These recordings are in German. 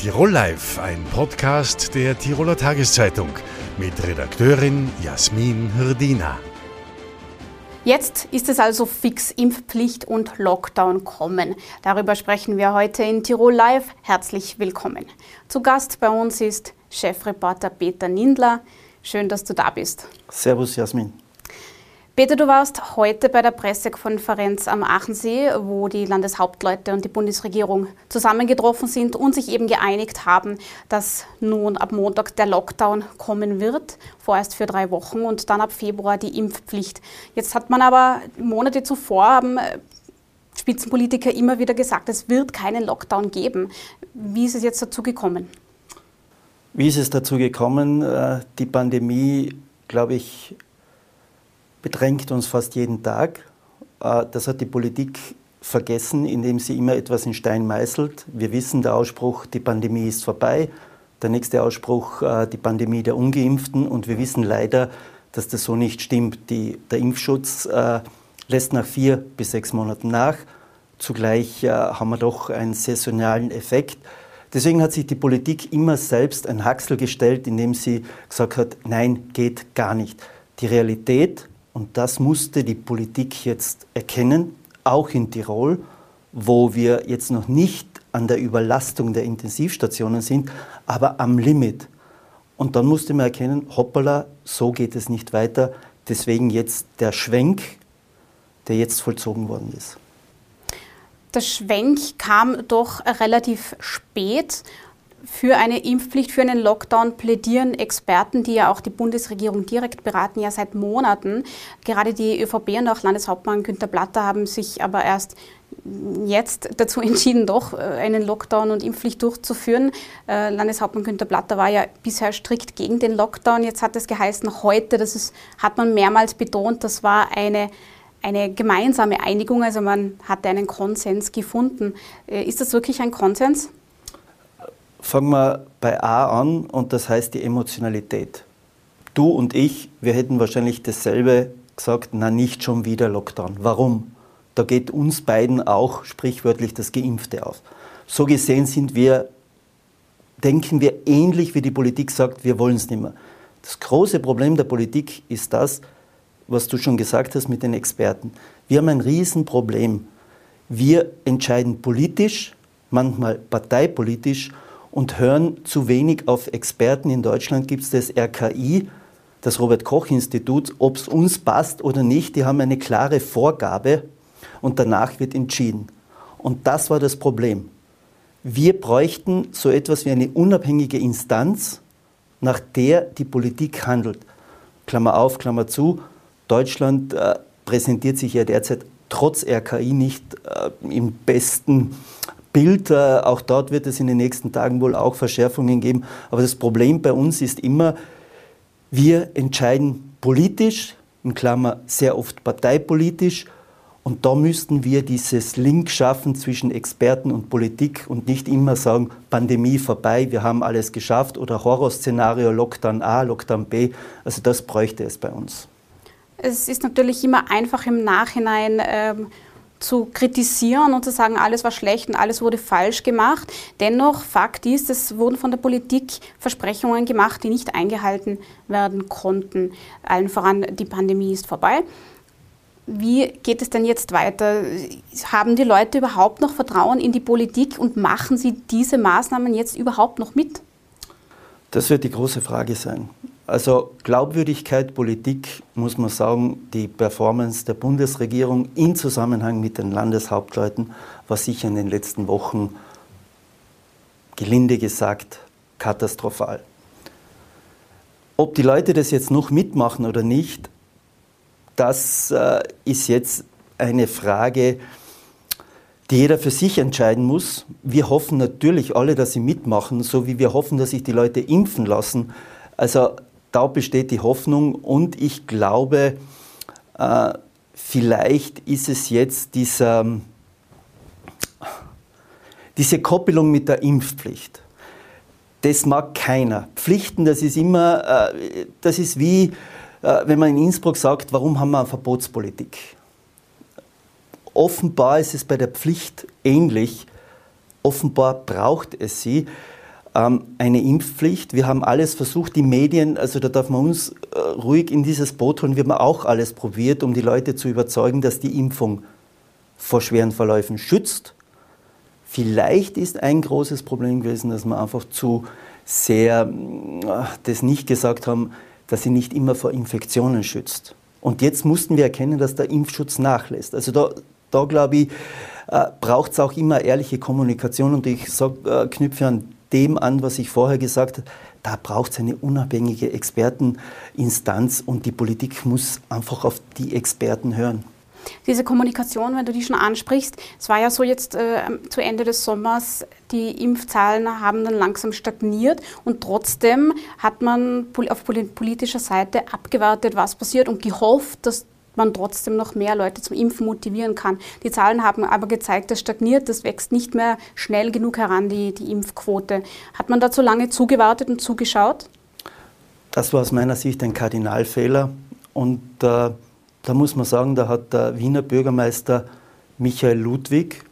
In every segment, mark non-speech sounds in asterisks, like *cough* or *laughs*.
Tirol Live, ein Podcast der Tiroler Tageszeitung mit Redakteurin Jasmin Hirdina. Jetzt ist es also fix Impfpflicht und Lockdown kommen. Darüber sprechen wir heute in Tirol Live. Herzlich willkommen. Zu Gast bei uns ist Chefreporter Peter Nindler. Schön, dass du da bist. Servus, Jasmin. Peter, du warst heute bei der Pressekonferenz am Aachensee, wo die Landeshauptleute und die Bundesregierung zusammengetroffen sind und sich eben geeinigt haben, dass nun ab Montag der Lockdown kommen wird, vorerst für drei Wochen und dann ab Februar die Impfpflicht. Jetzt hat man aber Monate zuvor haben äh, Spitzenpolitiker immer wieder gesagt, es wird keinen Lockdown geben. Wie ist es jetzt dazu gekommen? Wie ist es dazu gekommen? Äh, die Pandemie, glaube ich, bedrängt uns fast jeden Tag. Äh, das hat die Politik vergessen, indem sie immer etwas in Stein meißelt. Wir wissen, der Ausspruch, die Pandemie ist vorbei. Der nächste Ausspruch, äh, die Pandemie der Ungeimpften. Und wir wissen leider, dass das so nicht stimmt. Die, der Impfschutz äh, lässt nach vier bis sechs Monaten nach. Zugleich haben wir doch einen saisonalen Effekt. Deswegen hat sich die Politik immer selbst ein Haxel gestellt, indem sie gesagt hat, nein, geht gar nicht. Die Realität und das musste die Politik jetzt erkennen, auch in Tirol, wo wir jetzt noch nicht an der Überlastung der Intensivstationen sind, aber am Limit. Und dann musste man erkennen, hoppala, so geht es nicht weiter. Deswegen jetzt der Schwenk, der jetzt vollzogen worden ist. Der Schwenk kam doch relativ spät für eine Impfpflicht, für einen Lockdown plädieren Experten, die ja auch die Bundesregierung direkt beraten, ja seit Monaten. Gerade die ÖVP und auch Landeshauptmann Günter Platter haben sich aber erst jetzt dazu *laughs* entschieden, doch äh, einen Lockdown und Impfpflicht durchzuführen. Äh, Landeshauptmann Günter Platter war ja bisher strikt gegen den Lockdown. Jetzt hat es geheißen, heute, das ist, hat man mehrmals betont, das war eine eine gemeinsame Einigung, also man hatte einen Konsens gefunden. Äh, ist das wirklich ein Konsens? Fangen wir bei A an und das heißt die Emotionalität. Du und ich, wir hätten wahrscheinlich dasselbe gesagt, na nicht schon wieder Lockdown. Warum? Da geht uns beiden auch sprichwörtlich das Geimpfte auf. So gesehen sind wir, denken wir ähnlich wie die Politik sagt, wir wollen es nicht mehr. Das große Problem der Politik ist das, was du schon gesagt hast mit den Experten. Wir haben ein Riesenproblem. Wir entscheiden politisch, manchmal parteipolitisch und hören zu wenig auf Experten. In Deutschland gibt es das RKI, das Robert Koch Institut, ob es uns passt oder nicht. Die haben eine klare Vorgabe und danach wird entschieden. Und das war das Problem. Wir bräuchten so etwas wie eine unabhängige Instanz, nach der die Politik handelt. Klammer auf, Klammer zu. Deutschland äh, präsentiert sich ja derzeit trotz RKI nicht äh, im besten Bild. Äh, auch dort wird es in den nächsten Tagen wohl auch Verschärfungen geben. Aber das Problem bei uns ist immer, wir entscheiden politisch, in Klammer sehr oft parteipolitisch. Und da müssten wir dieses Link schaffen zwischen Experten und Politik und nicht immer sagen, Pandemie vorbei, wir haben alles geschafft oder Horrorszenario, Lockdown A, Lockdown B. Also das bräuchte es bei uns. Es ist natürlich immer einfach im Nachhinein. Ähm zu kritisieren und zu sagen, alles war schlecht und alles wurde falsch gemacht. Dennoch, Fakt ist, es wurden von der Politik Versprechungen gemacht, die nicht eingehalten werden konnten. Allen voran, die Pandemie ist vorbei. Wie geht es denn jetzt weiter? Haben die Leute überhaupt noch Vertrauen in die Politik und machen sie diese Maßnahmen jetzt überhaupt noch mit? Das wird die große Frage sein. Also Glaubwürdigkeit, Politik, muss man sagen, die Performance der Bundesregierung in Zusammenhang mit den Landeshauptleuten war sicher in den letzten Wochen, gelinde gesagt, katastrophal. Ob die Leute das jetzt noch mitmachen oder nicht, das äh, ist jetzt eine Frage, die jeder für sich entscheiden muss. Wir hoffen natürlich alle, dass sie mitmachen, so wie wir hoffen, dass sich die Leute impfen lassen. Also da besteht die Hoffnung und ich glaube, äh, vielleicht ist es jetzt dieser, diese Koppelung mit der Impfpflicht. Das mag keiner. Pflichten, das ist immer, äh, das ist wie, äh, wenn man in Innsbruck sagt, warum haben wir eine Verbotspolitik? Offenbar ist es bei der Pflicht ähnlich. Offenbar braucht es sie. Ähm, eine Impfpflicht. Wir haben alles versucht, die Medien, also da darf man uns äh, ruhig in dieses Boot holen, wir haben auch alles probiert, um die Leute zu überzeugen, dass die Impfung vor schweren Verläufen schützt. Vielleicht ist ein großes Problem gewesen, dass wir einfach zu sehr äh, das nicht gesagt haben, dass sie nicht immer vor Infektionen schützt. Und jetzt mussten wir erkennen, dass der Impfschutz nachlässt. Also da, da glaube ich, äh, braucht es auch immer ehrliche Kommunikation. Und ich sag, knüpfe an dem an, was ich vorher gesagt habe. Da braucht es eine unabhängige Experteninstanz und die Politik muss einfach auf die Experten hören. Diese Kommunikation, wenn du die schon ansprichst, es war ja so jetzt äh, zu Ende des Sommers, die Impfzahlen haben dann langsam stagniert und trotzdem hat man auf politischer Seite abgewartet, was passiert und gehofft, dass man trotzdem noch mehr Leute zum Impfen motivieren kann. Die Zahlen haben aber gezeigt, das stagniert, das wächst nicht mehr schnell genug heran, die, die Impfquote. Hat man da zu lange zugewartet und zugeschaut? Das war aus meiner Sicht ein Kardinalfehler und äh, da muss man sagen, da hat der Wiener Bürgermeister Michael Ludwig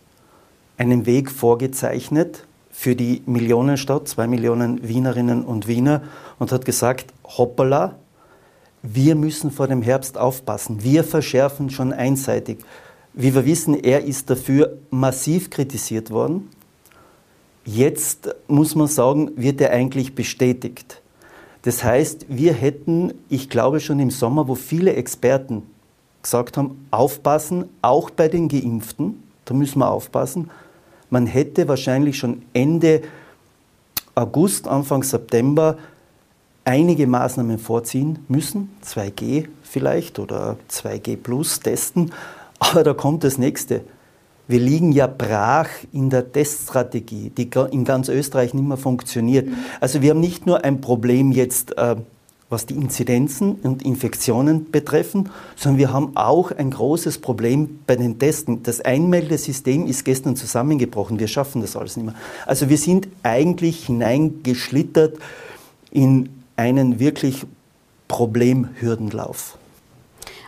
einen Weg vorgezeichnet für die Millionenstadt, zwei Millionen Wienerinnen und Wiener, und hat gesagt, hoppala, wir müssen vor dem Herbst aufpassen. Wir verschärfen schon einseitig. Wie wir wissen, er ist dafür massiv kritisiert worden. Jetzt muss man sagen, wird er eigentlich bestätigt. Das heißt, wir hätten, ich glaube schon im Sommer, wo viele Experten gesagt haben, aufpassen, auch bei den Geimpften, da müssen wir aufpassen. Man hätte wahrscheinlich schon Ende August, Anfang September einige Maßnahmen vorziehen müssen, 2G vielleicht oder 2G plus testen, *laughs* aber da kommt das nächste. Wir liegen ja brach in der Teststrategie, die in ganz Österreich nicht mehr funktioniert. Mhm. Also wir haben nicht nur ein Problem jetzt äh, was die Inzidenzen und Infektionen betreffen, sondern wir haben auch ein großes Problem bei den Testen. Das Einmeldesystem ist gestern zusammengebrochen. Wir schaffen das alles nicht mehr. Also wir sind eigentlich hineingeschlittert in einen wirklich Problemhürdenlauf.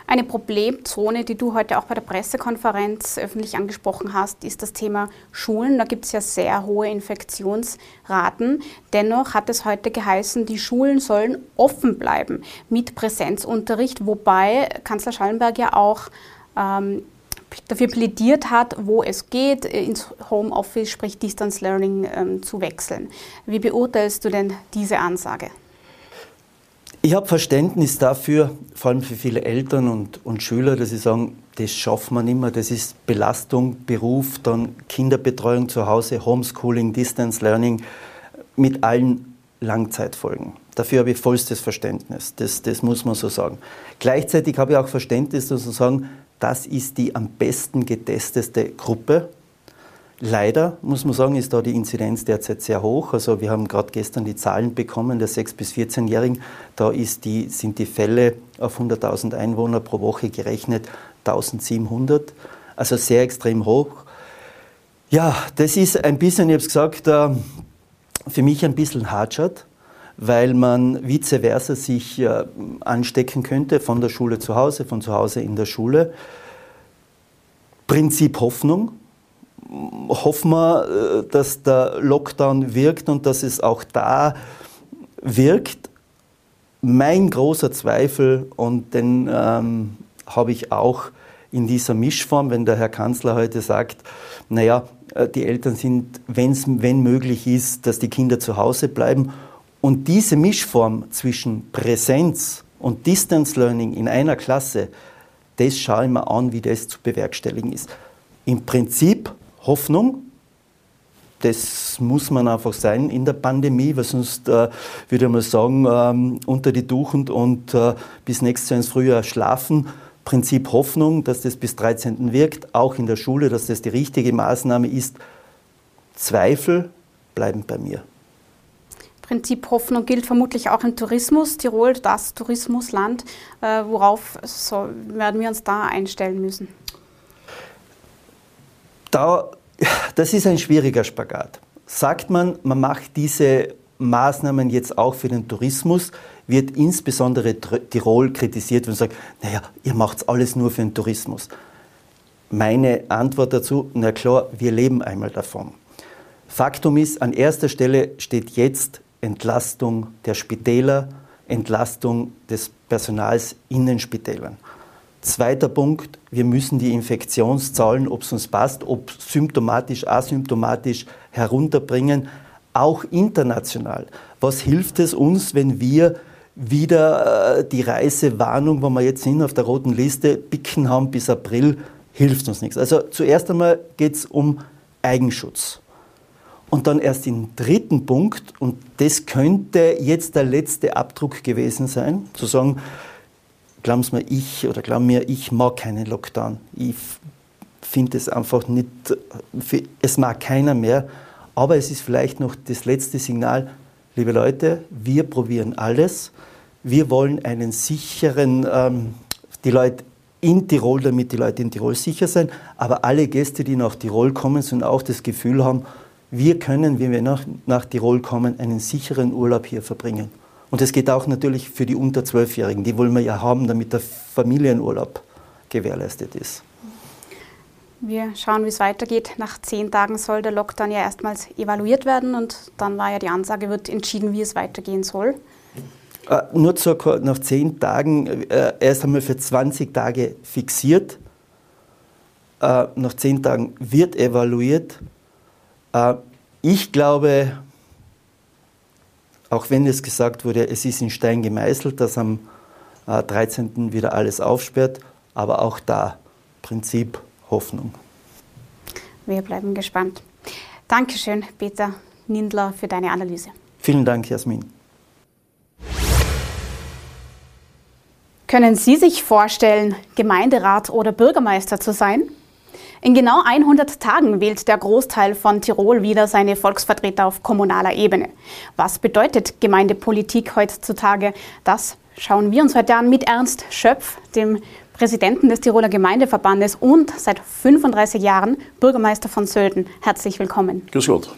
Eine Problemzone, die du heute auch bei der Pressekonferenz öffentlich angesprochen hast, ist das Thema Schulen. Da gibt es ja sehr hohe Infektionsraten. Dennoch hat es heute geheißen, die Schulen sollen offen bleiben mit Präsenzunterricht, wobei Kanzler Schallenberg ja auch ähm, dafür plädiert hat, wo es geht, ins Homeoffice, sprich Distance Learning, ähm, zu wechseln. Wie beurteilst du denn diese Ansage? Ich habe Verständnis dafür, vor allem für viele Eltern und, und Schüler, dass sie sagen, das schafft man immer, das ist Belastung, Beruf, dann Kinderbetreuung zu Hause, Homeschooling, Distance Learning mit allen Langzeitfolgen. Dafür habe ich vollstes Verständnis, das, das muss man so sagen. Gleichzeitig habe ich auch Verständnis, dass sie sagen, das ist die am besten getestete Gruppe Leider muss man sagen, ist da die Inzidenz derzeit sehr hoch. Also wir haben gerade gestern die Zahlen bekommen der 6- bis 14-Jährigen. Da die, sind die Fälle auf 100.000 Einwohner pro Woche gerechnet 1700. Also sehr extrem hoch. Ja, das ist ein bisschen, ich habe es gesagt, äh, für mich ein bisschen Hardshot, weil man vice versa sich äh, anstecken könnte von der Schule zu Hause, von zu Hause in der Schule. Prinzip Hoffnung hoffen wir, äh, dass der Lockdown wirkt und dass es auch da wirkt. Mein großer Zweifel, und den ähm, habe ich auch in dieser Mischform, wenn der Herr Kanzler heute sagt, naja, äh, die Eltern sind, wenn's, wenn möglich ist, dass die Kinder zu Hause bleiben. Und diese Mischform zwischen Präsenz und Distance Learning in einer Klasse, das schaue ich mir an, wie das zu bewerkstelligen ist. Im Prinzip Hoffnung. Das muss man einfach sein in der Pandemie, weil sonst äh, würde ich mal sagen, ähm, unter die Tuchend und äh, bis nächstes Jahr ins Frühjahr schlafen. Prinzip Hoffnung, dass das bis 13. wirkt, auch in der Schule, dass das die richtige Maßnahme ist. Zweifel bleiben bei mir. Prinzip Hoffnung gilt vermutlich auch im Tourismus. Tirol, das Tourismusland. Äh, worauf so, werden wir uns da einstellen müssen? Da, das ist ein schwieriger Spagat. Sagt man, man macht diese Maßnahmen jetzt auch für den Tourismus, wird insbesondere Tirol kritisiert und sagt, naja, ihr macht alles nur für den Tourismus. Meine Antwort dazu, na klar, wir leben einmal davon. Faktum ist, an erster Stelle steht jetzt Entlastung der Spitäler, Entlastung des Personals in den Spitälern. Zweiter Punkt, wir müssen die Infektionszahlen, ob es uns passt, ob symptomatisch, asymptomatisch herunterbringen, auch international. Was hilft es uns, wenn wir wieder äh, die Reisewarnung, wo wir jetzt sind auf der roten Liste, picken haben bis April, hilft uns nichts. Also zuerst einmal geht es um Eigenschutz. Und dann erst im dritten Punkt, und das könnte jetzt der letzte Abdruck gewesen sein, zu sagen, glauben mir, ich oder glauben mir, ich mag keinen Lockdown. Ich finde es einfach nicht, es mag keiner mehr. Aber es ist vielleicht noch das letzte Signal, liebe Leute, wir probieren alles. Wir wollen einen sicheren, ähm, die Leute in Tirol, damit die Leute in Tirol sicher sein, aber alle Gäste, die nach Tirol kommen, sollen auch das Gefühl haben, wir können, wenn wir nach, nach Tirol kommen, einen sicheren Urlaub hier verbringen. Und das geht auch natürlich für die unter Zwölfjährigen. Die wollen wir ja haben, damit der Familienurlaub gewährleistet ist. Wir schauen, wie es weitergeht. Nach zehn Tagen soll der Lockdown ja erstmals evaluiert werden und dann war ja die Ansage, wird entschieden, wie es weitergehen soll. Äh, nur zur, nach zehn Tagen, äh, erst einmal für 20 Tage fixiert. Äh, nach zehn Tagen wird evaluiert. Äh, ich glaube, auch wenn es gesagt wurde, es ist in Stein gemeißelt, dass am 13. Äh, wieder alles aufsperrt, aber auch da Prinzip Hoffnung. Wir bleiben gespannt. Dankeschön, Peter Nindler, für deine Analyse. Vielen Dank, Jasmin. Können Sie sich vorstellen, Gemeinderat oder Bürgermeister zu sein? In genau 100 Tagen wählt der Großteil von Tirol wieder seine Volksvertreter auf kommunaler Ebene. Was bedeutet Gemeindepolitik heutzutage? Das schauen wir uns heute an mit Ernst Schöpf, dem Präsidenten des Tiroler Gemeindeverbandes und seit 35 Jahren Bürgermeister von Sölden. Herzlich willkommen. Grüß Gott.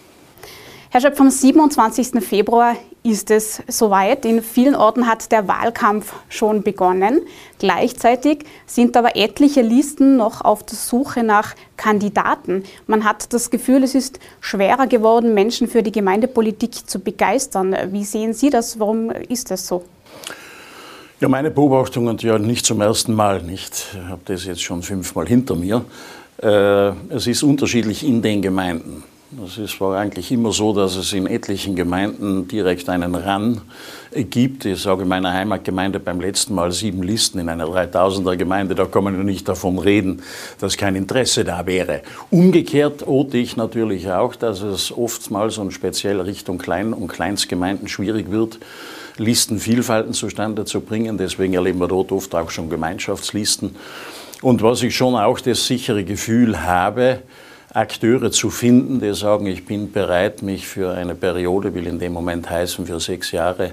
Herr Schöpf, am 27. Februar ist es soweit. In vielen Orten hat der Wahlkampf schon begonnen. Gleichzeitig sind aber etliche Listen noch auf der Suche nach Kandidaten. Man hat das Gefühl, es ist schwerer geworden, Menschen für die Gemeindepolitik zu begeistern. Wie sehen Sie das? Warum ist das so? Ja, meine Beobachtung und ja nicht zum ersten Mal nicht. Ich habe das jetzt schon fünfmal hinter mir. Äh, es ist unterschiedlich in den Gemeinden. Es ist, war eigentlich immer so, dass es in etlichen Gemeinden direkt einen RAN gibt. Ich sage in meiner Heimatgemeinde beim letzten Mal sieben Listen in einer 3000er Gemeinde. Da kann man ja nicht davon reden, dass kein Interesse da wäre. Umgekehrt ote ich natürlich auch, dass es oftmals und speziell Richtung Klein- und Kleinstgemeinden schwierig wird, Listenvielfalten zustande zu bringen. Deswegen erleben wir dort oft auch schon Gemeinschaftslisten. Und was ich schon auch das sichere Gefühl habe, Akteure zu finden, die sagen, ich bin bereit, mich für eine Periode, will in dem Moment heißen, für sechs Jahre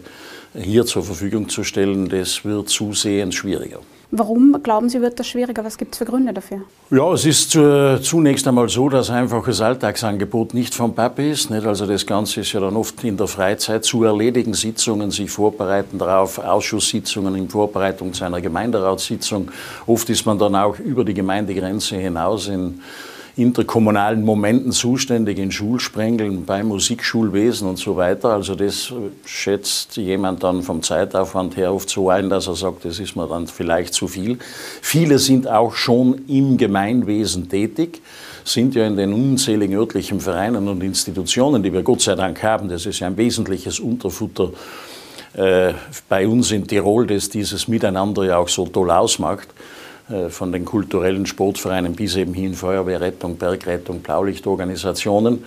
hier zur Verfügung zu stellen, das wird zusehends schwieriger. Warum glauben Sie, wird das schwieriger? Was gibt es für Gründe dafür? Ja, es ist äh, zunächst einmal so, dass einfach das Alltagsangebot nicht vom Papi ist. Nicht? Also das Ganze ist ja dann oft in der Freizeit zu erledigen, Sitzungen, sich vorbereiten darauf, Ausschusssitzungen in Vorbereitung zu einer Gemeinderatssitzung. Oft ist man dann auch über die Gemeindegrenze hinaus in interkommunalen Momenten zuständig in Schulsprengeln, beim Musikschulwesen und so weiter. Also das schätzt jemand dann vom Zeitaufwand her oft so ein, dass er sagt, das ist mir dann vielleicht zu viel. Viele sind auch schon im Gemeinwesen tätig sind ja in den unzähligen örtlichen Vereinen und Institutionen, die wir Gott sei Dank haben, das ist ja ein wesentliches Unterfutter äh, bei uns in Tirol, das dieses Miteinander ja auch so toll ausmacht. Äh, von den kulturellen Sportvereinen bis eben hin Feuerwehrrettung, Bergrettung, Blaulichtorganisationen.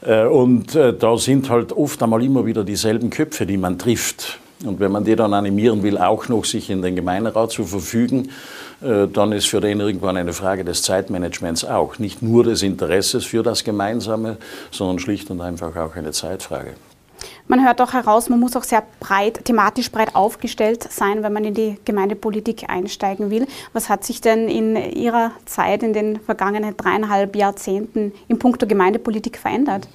Äh, und äh, da sind halt oft einmal immer wieder dieselben Köpfe, die man trifft. Und wenn man die dann animieren will, auch noch sich in den Gemeinderat zu verfügen, dann ist für den irgendwann eine Frage des Zeitmanagements auch. Nicht nur des Interesses für das Gemeinsame, sondern schlicht und einfach auch eine Zeitfrage. Man hört auch heraus, man muss auch sehr breit, thematisch breit aufgestellt sein, wenn man in die Gemeindepolitik einsteigen will. Was hat sich denn in Ihrer Zeit, in den vergangenen dreieinhalb Jahrzehnten in puncto Gemeindepolitik verändert?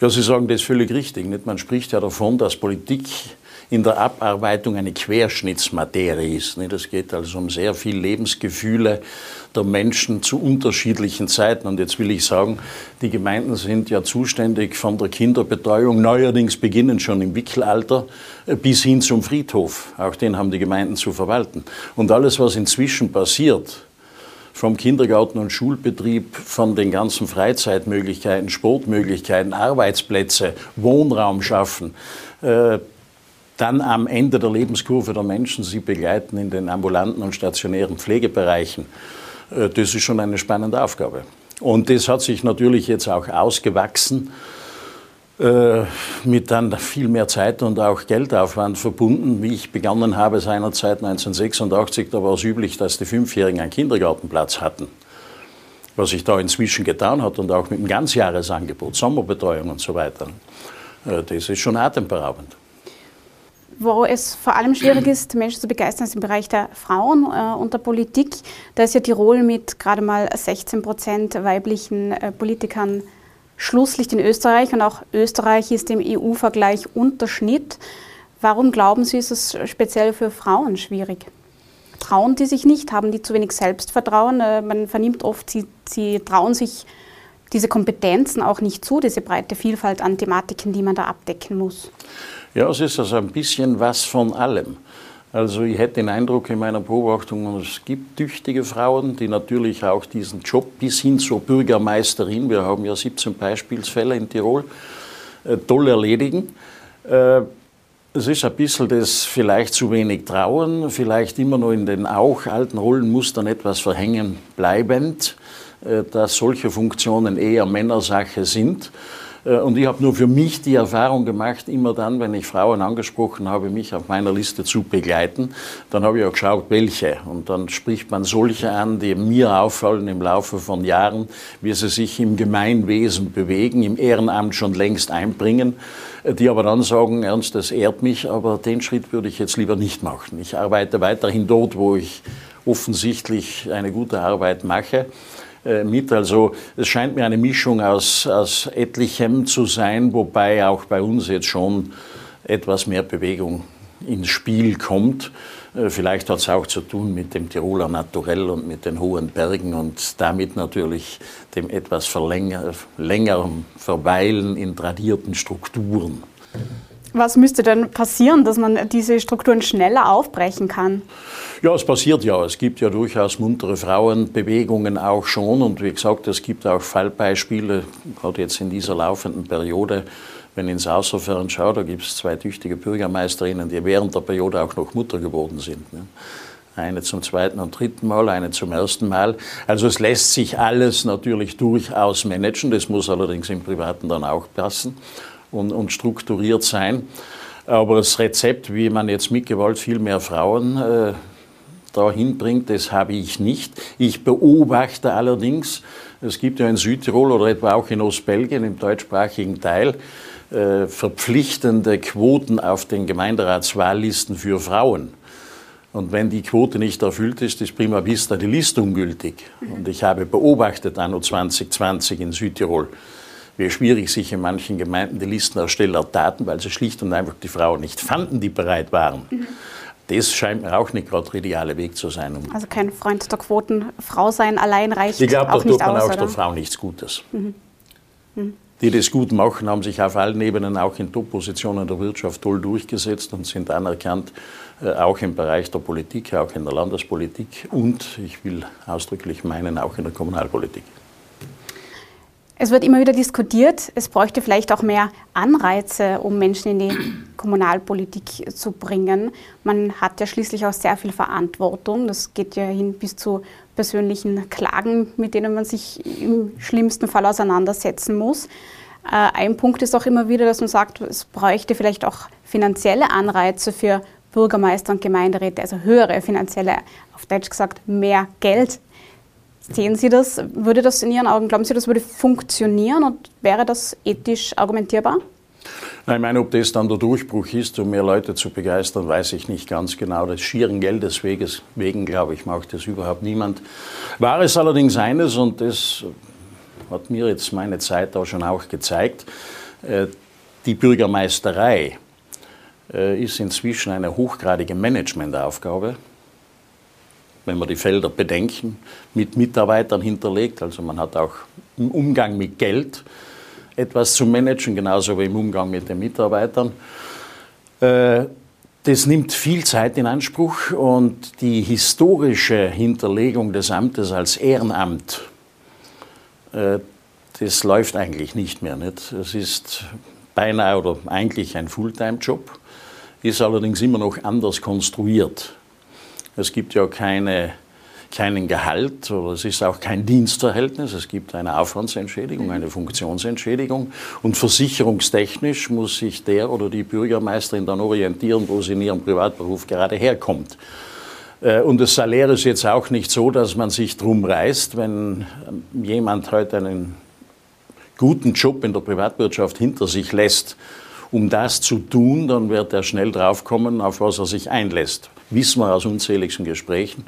Ja, Sie sagen das völlig richtig. Nicht? Man spricht ja davon, dass Politik in der Abarbeitung eine Querschnittsmaterie ist. Es geht also um sehr viel Lebensgefühle der Menschen zu unterschiedlichen Zeiten. Und jetzt will ich sagen, die Gemeinden sind ja zuständig von der Kinderbetreuung, neuerdings beginnen schon im Wickelalter, äh, bis hin zum Friedhof. Auch den haben die Gemeinden zu verwalten. Und alles, was inzwischen passiert, vom Kindergarten und Schulbetrieb, von den ganzen Freizeitmöglichkeiten, Sportmöglichkeiten, Arbeitsplätze, Wohnraum schaffen, äh, dann am Ende der Lebenskurve der Menschen sie begleiten in den ambulanten und stationären Pflegebereichen. Äh, das ist schon eine spannende Aufgabe. Und das hat sich natürlich jetzt auch ausgewachsen äh, mit dann viel mehr Zeit und auch Geldaufwand verbunden. Wie ich begonnen habe seinerzeit 1986, da war es üblich, dass die Fünfjährigen einen Kindergartenplatz hatten. Was sich da inzwischen getan hat und auch mit dem Ganzjahresangebot, Sommerbetreuung und so weiter, äh, das ist schon atemberaubend. Wo es vor allem schwierig ist, Menschen zu begeistern, ist im Bereich der Frauen äh, und der Politik. Da ist ja Tirol mit gerade mal 16 Prozent weiblichen äh, Politikern Schlusslicht in Österreich und auch Österreich ist im EU-Vergleich Unterschnitt. Warum glauben Sie, ist es speziell für Frauen schwierig? Trauen die sich nicht? Haben die zu wenig Selbstvertrauen? Äh, man vernimmt oft, sie, sie trauen sich diese Kompetenzen auch nicht zu, diese breite Vielfalt an Thematiken, die man da abdecken muss. Ja, es ist also ein bisschen was von allem. Also ich hätte den Eindruck in meiner Beobachtung, es gibt tüchtige Frauen, die natürlich auch diesen Job bis hin zur Bürgermeisterin, wir haben ja 17 Beispielsfälle in Tirol, äh, toll erledigen. Äh, es ist ein bisschen das vielleicht zu wenig Trauen, vielleicht immer noch in den auch alten Rollenmustern etwas verhängen bleibend, äh, dass solche Funktionen eher Männersache sind. Äh, und ich habe nur für mich die Erfahrung gemacht, immer dann, wenn ich Frauen angesprochen habe, mich auf meiner Liste zu begleiten, dann habe ich auch geschaut, welche. Und dann spricht man solche an, die mir auffallen im Laufe von Jahren, wie sie sich im Gemeinwesen bewegen, im Ehrenamt schon längst einbringen, äh, die aber dann sagen, Ernst, das ehrt mich, aber den Schritt würde ich jetzt lieber nicht machen. Ich arbeite weiterhin dort, wo ich offensichtlich eine gute Arbeit mache. Äh, mit. Also es scheint mir eine Mischung aus, aus etlichem zu sein, wobei auch bei uns jetzt schon etwas mehr Bewegung ins Spiel kommt. Äh, vielleicht hat es auch zu tun mit dem Tiroler Naturell und mit den hohen Bergen und damit natürlich dem etwas längeren Verweilen in tradierten Strukturen. Was müsste denn passieren, dass man diese Strukturen schneller aufbrechen kann? Ja, es passiert ja. Es gibt ja durchaus muntere Frauenbewegungen auch schon. Und wie gesagt, es gibt auch Fallbeispiele, gerade jetzt in dieser laufenden Periode. Wenn ich ins Außerfern schaue, da gibt es zwei tüchtige Bürgermeisterinnen, die während der Periode auch noch Mutter geworden sind. Ne? Eine zum zweiten und dritten Mal, eine zum ersten Mal. Also es lässt sich alles natürlich durchaus managen. Das muss allerdings im Privaten dann auch passen und, und strukturiert sein. Aber das Rezept, wie man jetzt mit Gewalt viel mehr Frauen äh, dahin bringt, das habe ich nicht. Ich beobachte allerdings, es gibt ja in Südtirol oder etwa auch in Ostbelgien im deutschsprachigen Teil äh, verpflichtende Quoten auf den Gemeinderatswahllisten für Frauen. Und wenn die Quote nicht erfüllt ist, ist prima vista die Liste ungültig. Und ich habe beobachtet anno 2020 in Südtirol, wie schwierig sich in manchen Gemeinden die Listenersteller taten, weil sie schlicht und einfach die Frauen nicht fanden, die bereit waren. Mhm. Das scheint mir auch nicht gerade der ideale Weg zu sein. Um also kein Freund der Quoten. Frau sein allein reicht ich aus. Glaube, da tut man auch der Frau nichts Gutes. Mhm. Mhm. Die das gut machen, haben sich auf allen Ebenen, auch in Top-Positionen der Wirtschaft, toll durchgesetzt und sind anerkannt, äh, auch im Bereich der Politik, auch in der Landespolitik und, ich will ausdrücklich meinen, auch in der Kommunalpolitik. Es wird immer wieder diskutiert, es bräuchte vielleicht auch mehr Anreize, um Menschen in die *clears throat* Kommunalpolitik zu bringen. Man hat ja schließlich auch sehr viel Verantwortung. Das geht ja hin bis zu persönlichen Klagen, mit denen man sich im schlimmsten Fall auseinandersetzen muss. Äh, ein Punkt ist auch immer wieder, dass man sagt, es bräuchte vielleicht auch finanzielle Anreize für Bürgermeister und Gemeinderäte, also höhere finanzielle, auf Deutsch gesagt, mehr Geld Sehen Sie das? Würde das in Ihren Augen, glauben Sie, das würde funktionieren und wäre das ethisch argumentierbar? Ich meine, ob das dann der Durchbruch ist, um mehr Leute zu begeistern, weiß ich nicht ganz genau. Des schieren Geldes wegen, glaube ich, macht das überhaupt niemand. War es allerdings eines, und das hat mir jetzt meine Zeit auch schon auch gezeigt, äh, die Bürgermeisterei äh, ist inzwischen eine hochgradige Managementaufgabe wenn wir die Felder bedenken, mit Mitarbeitern hinterlegt. Also man hat auch im Umgang mit Geld etwas zu managen, genauso wie im Umgang mit den Mitarbeitern. Äh, das nimmt viel Zeit in Anspruch und die historische Hinterlegung des Amtes als Ehrenamt, äh, das läuft eigentlich nicht mehr. Es ist beinahe oder eigentlich ein Fulltime-Job, ist allerdings immer noch anders konstruiert. Es gibt ja keine, keinen Gehalt oder es ist auch kein Dienstverhältnis. Es gibt eine Aufwandsentschädigung, eine Funktionsentschädigung. Und versicherungstechnisch muss sich der oder die Bürgermeisterin dann orientieren, wo sie in ihrem Privatberuf gerade herkommt. Äh, und das Salär ist jetzt auch nicht so, dass man sich drum reißt, wenn jemand heute einen guten Job in der Privatwirtschaft hinter sich lässt, um das zu tun, dann wird er schnell draufkommen, auf was er sich einlässt. Wissen wir aus unzähligen Gesprächen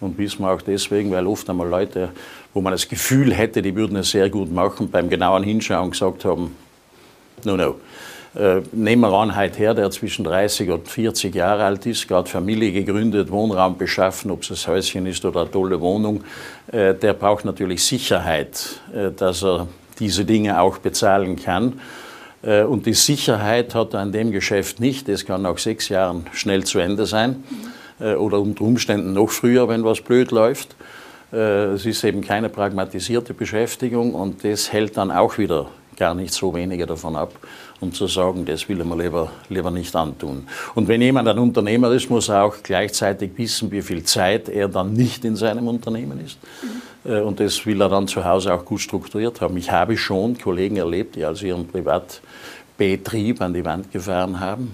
und wissen wir auch deswegen, weil oft einmal Leute, wo man das Gefühl hätte, die würden es sehr gut machen, beim genauen Hinschauen gesagt haben, no, no. Äh, nehmen wir an, heute her, der zwischen 30 und 40 Jahre alt ist, gerade Familie gegründet, Wohnraum beschaffen, ob es ein Häuschen ist oder eine tolle Wohnung, äh, der braucht natürlich Sicherheit, äh, dass er diese Dinge auch bezahlen kann. Äh, und die Sicherheit hat er an dem Geschäft nicht. Das kann nach sechs Jahren schnell zu Ende sein äh, oder unter Umständen noch früher, wenn was blöd läuft. Äh, es ist eben keine pragmatisierte Beschäftigung und das hält dann auch wieder gar nicht so wenige davon ab, um zu sagen, das will man lieber, lieber nicht antun. Und wenn jemand ein Unternehmer ist, muss er auch gleichzeitig wissen, wie viel Zeit er dann nicht in seinem Unternehmen ist. Mhm. Und das will er dann zu Hause auch gut strukturiert haben. Ich habe schon Kollegen erlebt, die also ihren Privatbetrieb an die Wand gefahren haben,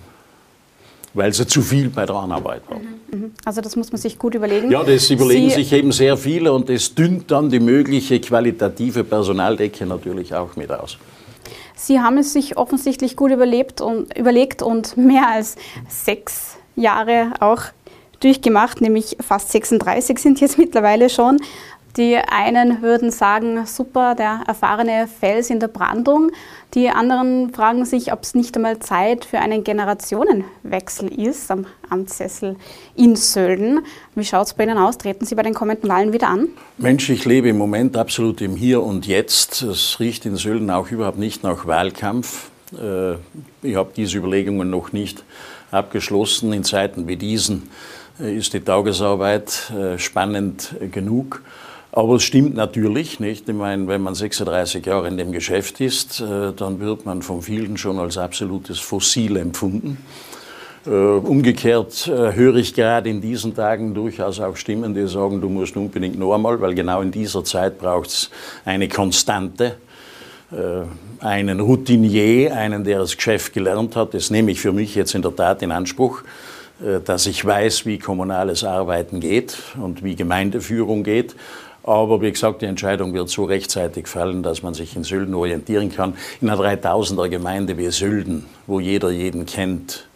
weil sie zu viel bei der Anarbeit waren. Mhm, mhm. Also das muss man sich gut überlegen. Ja, das überlegen Sie sich eben sehr viele und das dünnt dann die mögliche qualitative Personaldecke natürlich auch mit aus. Sie haben es sich offensichtlich gut überlebt und, überlegt und mehr als sechs Jahre auch durchgemacht, nämlich fast 36 sind jetzt mittlerweile schon. Die einen würden sagen, super, der erfahrene Fels in der Brandung. Die anderen fragen sich, ob es nicht einmal Zeit für einen Generationenwechsel ist am Amtssessel in Sölden. Wie schaut es bei Ihnen aus? Treten Sie bei den kommenden Wahlen wieder an? Mensch, ich lebe im Moment absolut im Hier und Jetzt. Es riecht in Sölden auch überhaupt nicht nach Wahlkampf. Äh, ich habe diese Überlegungen noch nicht abgeschlossen. In Zeiten wie diesen äh, ist die Tagesarbeit äh, spannend genug. Aber es stimmt natürlich nicht. Ich meine, wenn man 36 Jahre in dem Geschäft ist, äh, dann wird man von vielen schon als absolutes Fossil empfunden. Äh, umgekehrt äh, höre ich gerade in diesen Tagen durchaus auch Stimmen, die sagen, du musst unbedingt noch einmal, weil genau in dieser Zeit braucht es eine Konstante, einen Routinier, einen, der das Geschäft gelernt hat. Das nehme ich für mich jetzt in der Tat in Anspruch, dass ich weiß, wie kommunales Arbeiten geht und wie Gemeindeführung geht aber wie gesagt, die Entscheidung wird so rechtzeitig fallen, dass man sich in Sölden orientieren kann. In einer 3000er Gemeinde wie Sölden, wo jeder jeden kennt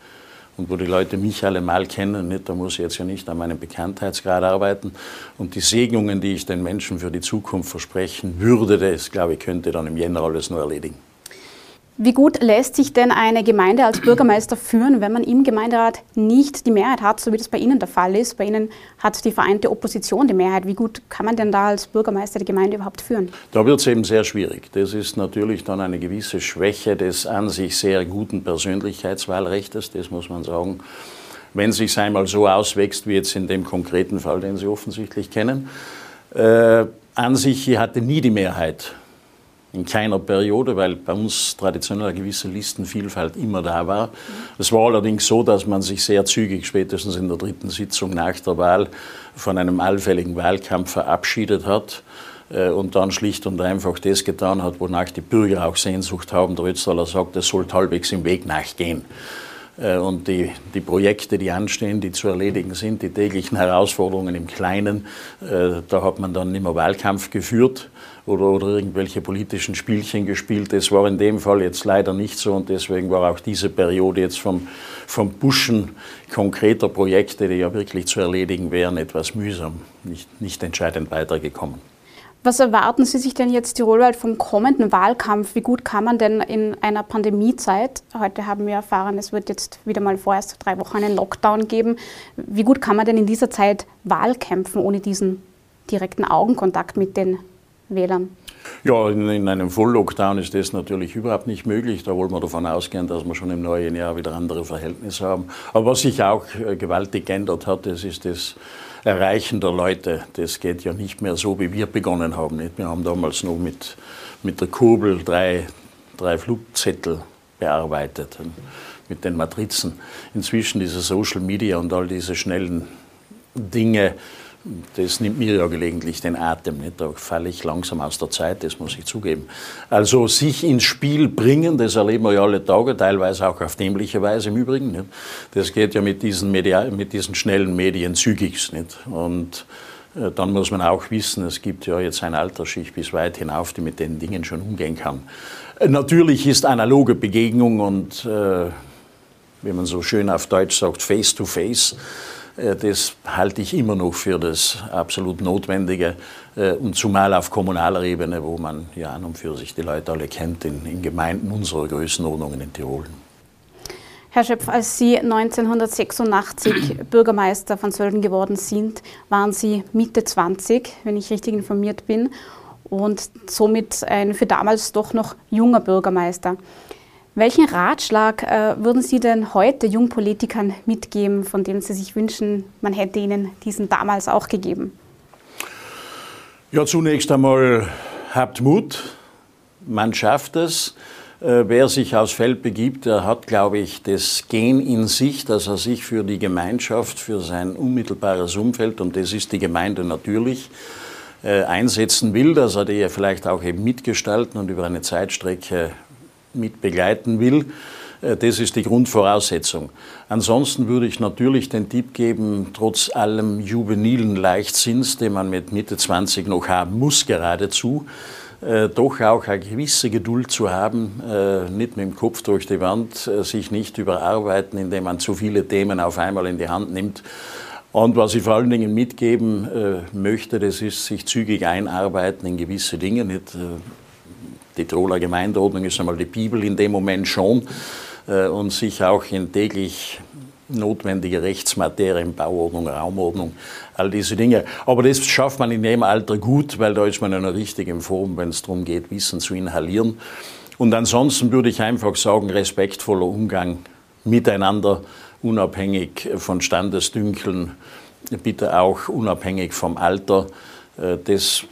und wo die Leute mich alle mal kennen, nicht, da muss ich jetzt ja nicht an meinem Bekanntheitsgrad arbeiten. Und die Segnungen, die ich den Menschen für die Zukunft versprechen würde, das, glaube ich, könnte dann im Jänner alles nur erledigen. Wie gut lässt sich denn eine Gemeinde als Bürgermeister führen, wenn man im Gemeinderat nicht die Mehrheit hat, so wie das bei Ihnen der Fall ist? Bei Ihnen hat die vereinte Opposition die Mehrheit. Wie gut kann man denn da als Bürgermeister die Gemeinde überhaupt führen? Da wird es eben sehr schwierig. Das ist natürlich dann eine gewisse Schwäche des an sich sehr guten Persönlichkeitswahlrechtes, das muss man sagen. Wenn es sich einmal so auswächst, wie jetzt in dem konkreten Fall, den Sie offensichtlich kennen, äh, an sich hatte nie die Mehrheit in keiner Periode, weil bei uns traditionell eine gewisse Listenvielfalt immer da war. Es war allerdings so, dass man sich sehr zügig, spätestens in der dritten Sitzung nach der Wahl, von einem allfälligen Wahlkampf verabschiedet hat äh, und dann schlicht und einfach das getan hat, wonach die Bürger auch Sehnsucht haben. Der Ötztaler sagt, es soll halbwegs im Weg nachgehen. Äh, und die, die Projekte, die anstehen, die zu erledigen sind, die täglichen Herausforderungen im Kleinen, äh, da hat man dann mehr Wahlkampf geführt, oder, oder irgendwelche politischen Spielchen gespielt. Das war in dem Fall jetzt leider nicht so und deswegen war auch diese Periode jetzt vom, vom Pushen konkreter Projekte, die ja wirklich zu erledigen wären, etwas mühsam, nicht, nicht entscheidend weitergekommen. Was erwarten Sie sich denn jetzt tirolweit vom kommenden Wahlkampf? Wie gut kann man denn in einer Pandemiezeit, heute haben wir erfahren, es wird jetzt wieder mal vorerst drei Wochen einen Lockdown geben, wie gut kann man denn in dieser Zeit Wahl kämpfen ohne diesen direkten Augenkontakt mit den Wählern? Ja, in, in einem Volllockdown ist das natürlich überhaupt nicht möglich. Da wollen wir davon ausgehen, dass wir schon im neuen Jahr wieder andere Verhältnisse haben. Aber was sich auch äh, gewaltig geändert hat, das ist das Erreichen der Leute. Das geht ja nicht mehr so, wie wir begonnen haben. Wir haben damals noch mit, mit der Kurbel drei, drei Flugzettel bearbeitet mit den Matrizen. Inzwischen diese Social Media und all diese schnellen Dinge das nimmt mir ja gelegentlich den Atem. Nicht? Da falle ich langsam aus der Zeit, das muss ich zugeben. Also sich ins Spiel bringen, das erleben wir ja alle Tage, teilweise auch auf dämliche Weise im Übrigen. Nicht? Das geht ja mit diesen, Media mit diesen schnellen Medien zügig. Nicht? Und äh, dann muss man auch wissen, es gibt ja jetzt eine Altersschicht bis weit hinauf, die mit den Dingen schon umgehen kann. Äh, natürlich ist analoge Begegnung und, äh, wie man so schön auf Deutsch sagt, face-to-face, face to face das halte ich immer noch für das absolut Notwendige. Äh, und zumal auf kommunaler Ebene, wo man ja an und für sich die Leute alle kennt, in, in Gemeinden unserer Größenordnungen in Tirol. Herr Schöpf, als Sie 1986 Bürgermeister von Sölden geworden sind, waren Sie Mitte 20, wenn ich richtig informiert bin, und somit ein für damals doch noch junger Bürgermeister. Welchen Ratschlag äh, würden Sie denn heute Jungpolitikern mitgeben, von denen Sie sich wünschen, man hätte ihnen diesen damals auch gegeben? Ja, zunächst einmal habt Mut, man schafft es. Äh, wer sich aufs Feld begibt, der hat, glaube ich, das Gen in sich, dass er sich für die Gemeinschaft, für sein unmittelbares Umfeld, und das ist die Gemeinde natürlich, äh, einsetzen will, dass er die vielleicht auch eben mitgestalten und über eine Zeitstrecke mit begleiten will. Äh, das ist die Grundvoraussetzung. Ansonsten würde ich natürlich den Tipp geben, trotz allem juvenilen Leichtsinns, den man mit Mitte 20 noch haben muss, geradezu, äh, doch auch eine gewisse Geduld zu haben, äh, nicht mit dem Kopf durch die Wand, äh, sich nicht überarbeiten, indem man zu viele Themen auf einmal in die Hand nimmt. Und was ich vor allen Dingen mitgeben äh, möchte, das ist, sich zügig einarbeiten in gewisse Dinge. Nicht, äh, die Tiroler Gemeindeordnung ist einmal die Bibel in dem Moment schon äh, und sich auch in täglich notwendige Rechtsmaterien, Bauordnung, Raumordnung, all diese Dinge. Aber das schafft man in dem Alter gut, weil da ist man in einer richtigen Form, wenn es darum geht, Wissen zu inhalieren. Und ansonsten würde ich einfach sagen, respektvoller Umgang miteinander, unabhängig von Standesdünkeln, bitte auch unabhängig vom Alter. Äh, das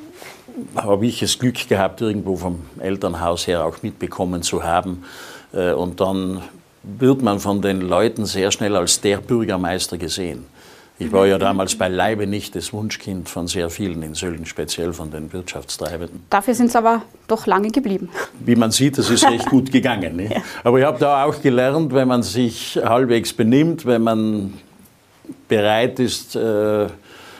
habe ich das Glück gehabt, irgendwo vom Elternhaus her auch mitbekommen zu haben. Äh, und dann wird man von den Leuten sehr schnell als der Bürgermeister gesehen. Ich war ja damals beileibe nicht das Wunschkind von sehr vielen in Sölden, speziell von den Wirtschaftstreibenden. Dafür sind Sie aber doch lange geblieben. Wie man sieht, es ist recht gut gegangen. Ne? *laughs* Ja. Aber ich habe da auch gelernt, wenn man sich halbwegs benimmt, wenn man bereit ist, äh,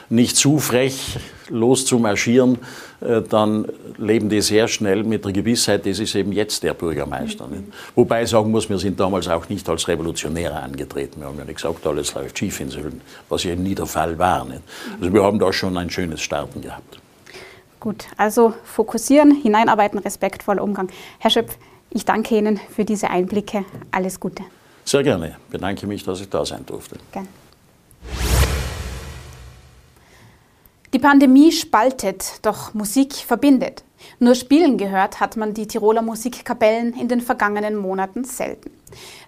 nicht zu frech loszumarschieren, äh, dann leben die sehr schnell mit der Gewissheit, das ist eben jetzt der Bürgermeister. Mhm. Wobei ich sagen muss, wir sind damals auch nicht als Revolutionäre angetreten. Wir haben ja nicht gesagt, alles läuft schief in Sölden, was ja nie der Fall war. Nicht? Also wir haben da schon ein schönes Starten gehabt. Gut, also fokussieren, hineinarbeiten, respektvoller Umgang. Herr Schöpf, ich danke Ihnen für diese Einblicke. Alles Gute. Sehr gerne. Ich bedanke mich, dass ich da sein durfte. Gerne. Die Pandemie spaltet, doch Musik verbindet. Nur spielen gehört hat man die Tiroler Musikkapellen in den vergangenen Monaten selten.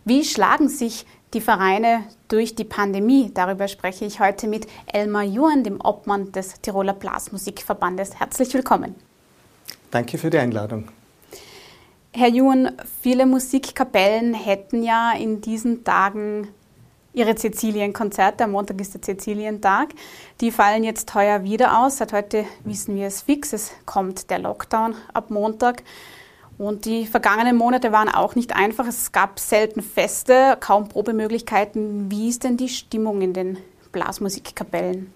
Wie schlagen sich die Vereine durch die Pandemie? Darüber spreche ich heute mit Elmar Juan, dem Obmann des Tiroler Blasmusikverbandes. Herzlich willkommen. Danke für die Einladung. Herr Juan, viele Musikkapellen hätten ja in diesen Tagen ihre Cäcilienkonzerte. Am Montag ist der Cäcilientag. Die fallen jetzt teuer wieder aus. Seit heute wissen wir es fix. Es kommt der Lockdown ab Montag. Und die vergangenen Monate waren auch nicht einfach. Es gab selten Feste, kaum Probemöglichkeiten. Wie ist denn die Stimmung in den Blasmusikkapellen?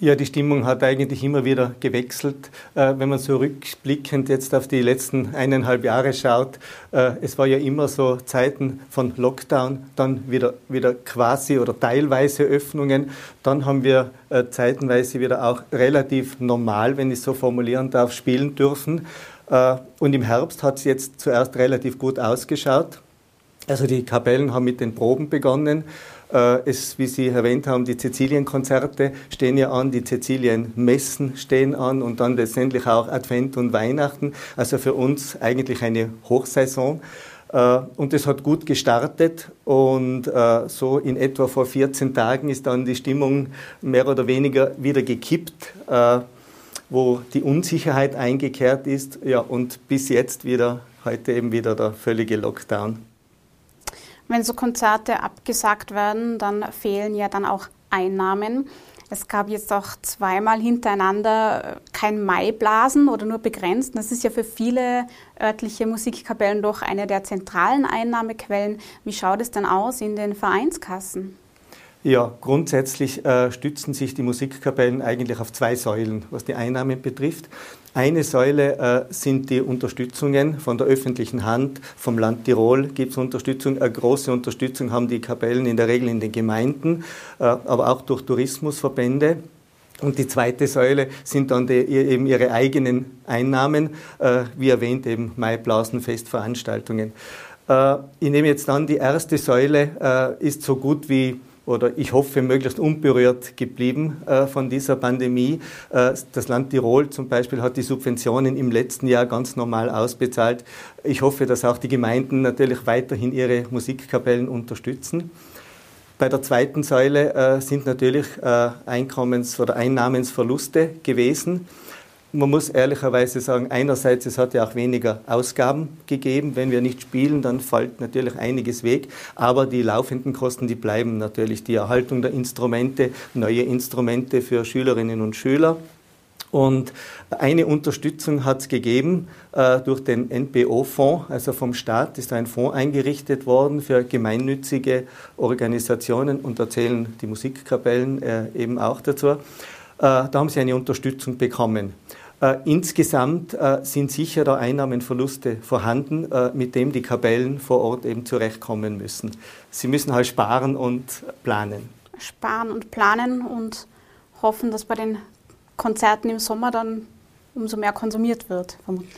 Ja, die Stimmung hat eigentlich immer wieder gewechselt. Äh, wenn man so rückblickend jetzt auf die letzten eineinhalb Jahre schaut, äh, es war ja immer so Zeiten von Lockdown, dann wieder, wieder quasi oder teilweise Öffnungen. Dann haben wir äh, zeitenweise wieder auch relativ normal, wenn ich so formulieren darf, spielen dürfen. Und im Herbst hat es jetzt zuerst relativ gut ausgeschaut. Also die Kapellen haben mit den Proben begonnen. Äh, es, wie Sie erwähnt haben, die Cäcilienkonzerte stehen ja an, die Cäcilienmessen stehen an und dann letztendlich auch Advent und Weihnachten. Also für uns eigentlich eine Hochsaison. Äh, und es hat gut gestartet und äh, so in etwa vor 14 Tagen ist dann die Stimmung mehr oder weniger wieder gekippt, wo die Unsicherheit eingekehrt ist. Ja, und bis jetzt wieder, heute eben wieder der völlige Lockdown. Wenn so Konzerte abgesagt werden, dann fehlen ja dann auch Einnahmen. Es gab jetzt auch zweimal hintereinander äh, kein Maiblasen oder nur begrenzt. Das ist ja für viele örtliche Musikkapellen doch eine der zentralen Einnahmequellen. Wie schaut es denn aus in den Vereinskassen? Ja, grundsätzlich äh, stützen sich die Musikkapellen eigentlich auf zwei Säulen, was die Einnahmen betrifft. Eine Säule äh, sind die Unterstützungen von der öffentlichen Hand. Vom Land Tirol gibt es Unterstützung. Eine große Unterstützung haben die Kapellen in der Regel in den Gemeinden, äh, aber auch durch Tourismusverbände. Und die zweite Säule sind dann die, eben ihre eigenen Einnahmen, äh, wie erwähnt eben Maiblasenfestveranstaltungen. Äh, ich nehme jetzt an, die erste Säule äh, ist so gut wie oder ich hoffe möglichst unberührt geblieben äh, von dieser Pandemie. Äh, das Land Tirol zum Beispiel hat die Subventionen im letzten Jahr ganz normal ausbezahlt. Ich hoffe, dass auch die Gemeinden natürlich weiterhin ihre Musikkapellen unterstützen. Bei der zweiten Säule äh, sind natürlich Einkommens- oder Einnahmensverluste gewesen man muss ehrlicherweise sagen, einerseits, es hat ja auch weniger Ausgaben gegeben. Wenn wir nicht spielen, dann fällt natürlich einiges weg. Aber die laufenden Kosten, die bleiben natürlich. Die Erhaltung der Instrumente, neue Instrumente für Schülerinnen und Schüler. Und eine Unterstützung hat es gegeben äh, durch den NPO-Fonds, also vom Staat ist ein Fonds eingerichtet worden für gemeinnützige Organisationen und da zählen die Musikkapellen äh, eben auch dazu. Äh, da haben sie eine Unterstützung bekommen. Äh, insgesamt äh, sind sicher da Einnahmenverluste vorhanden, äh, mit dem die Kapellen vor Ort eben zurechtkommen müssen. Sie müssen halt sparen und planen. Sparen und planen und hoffen, dass bei den Konzerten im Sommer dann umso mehr konsumiert wird, vermutlich.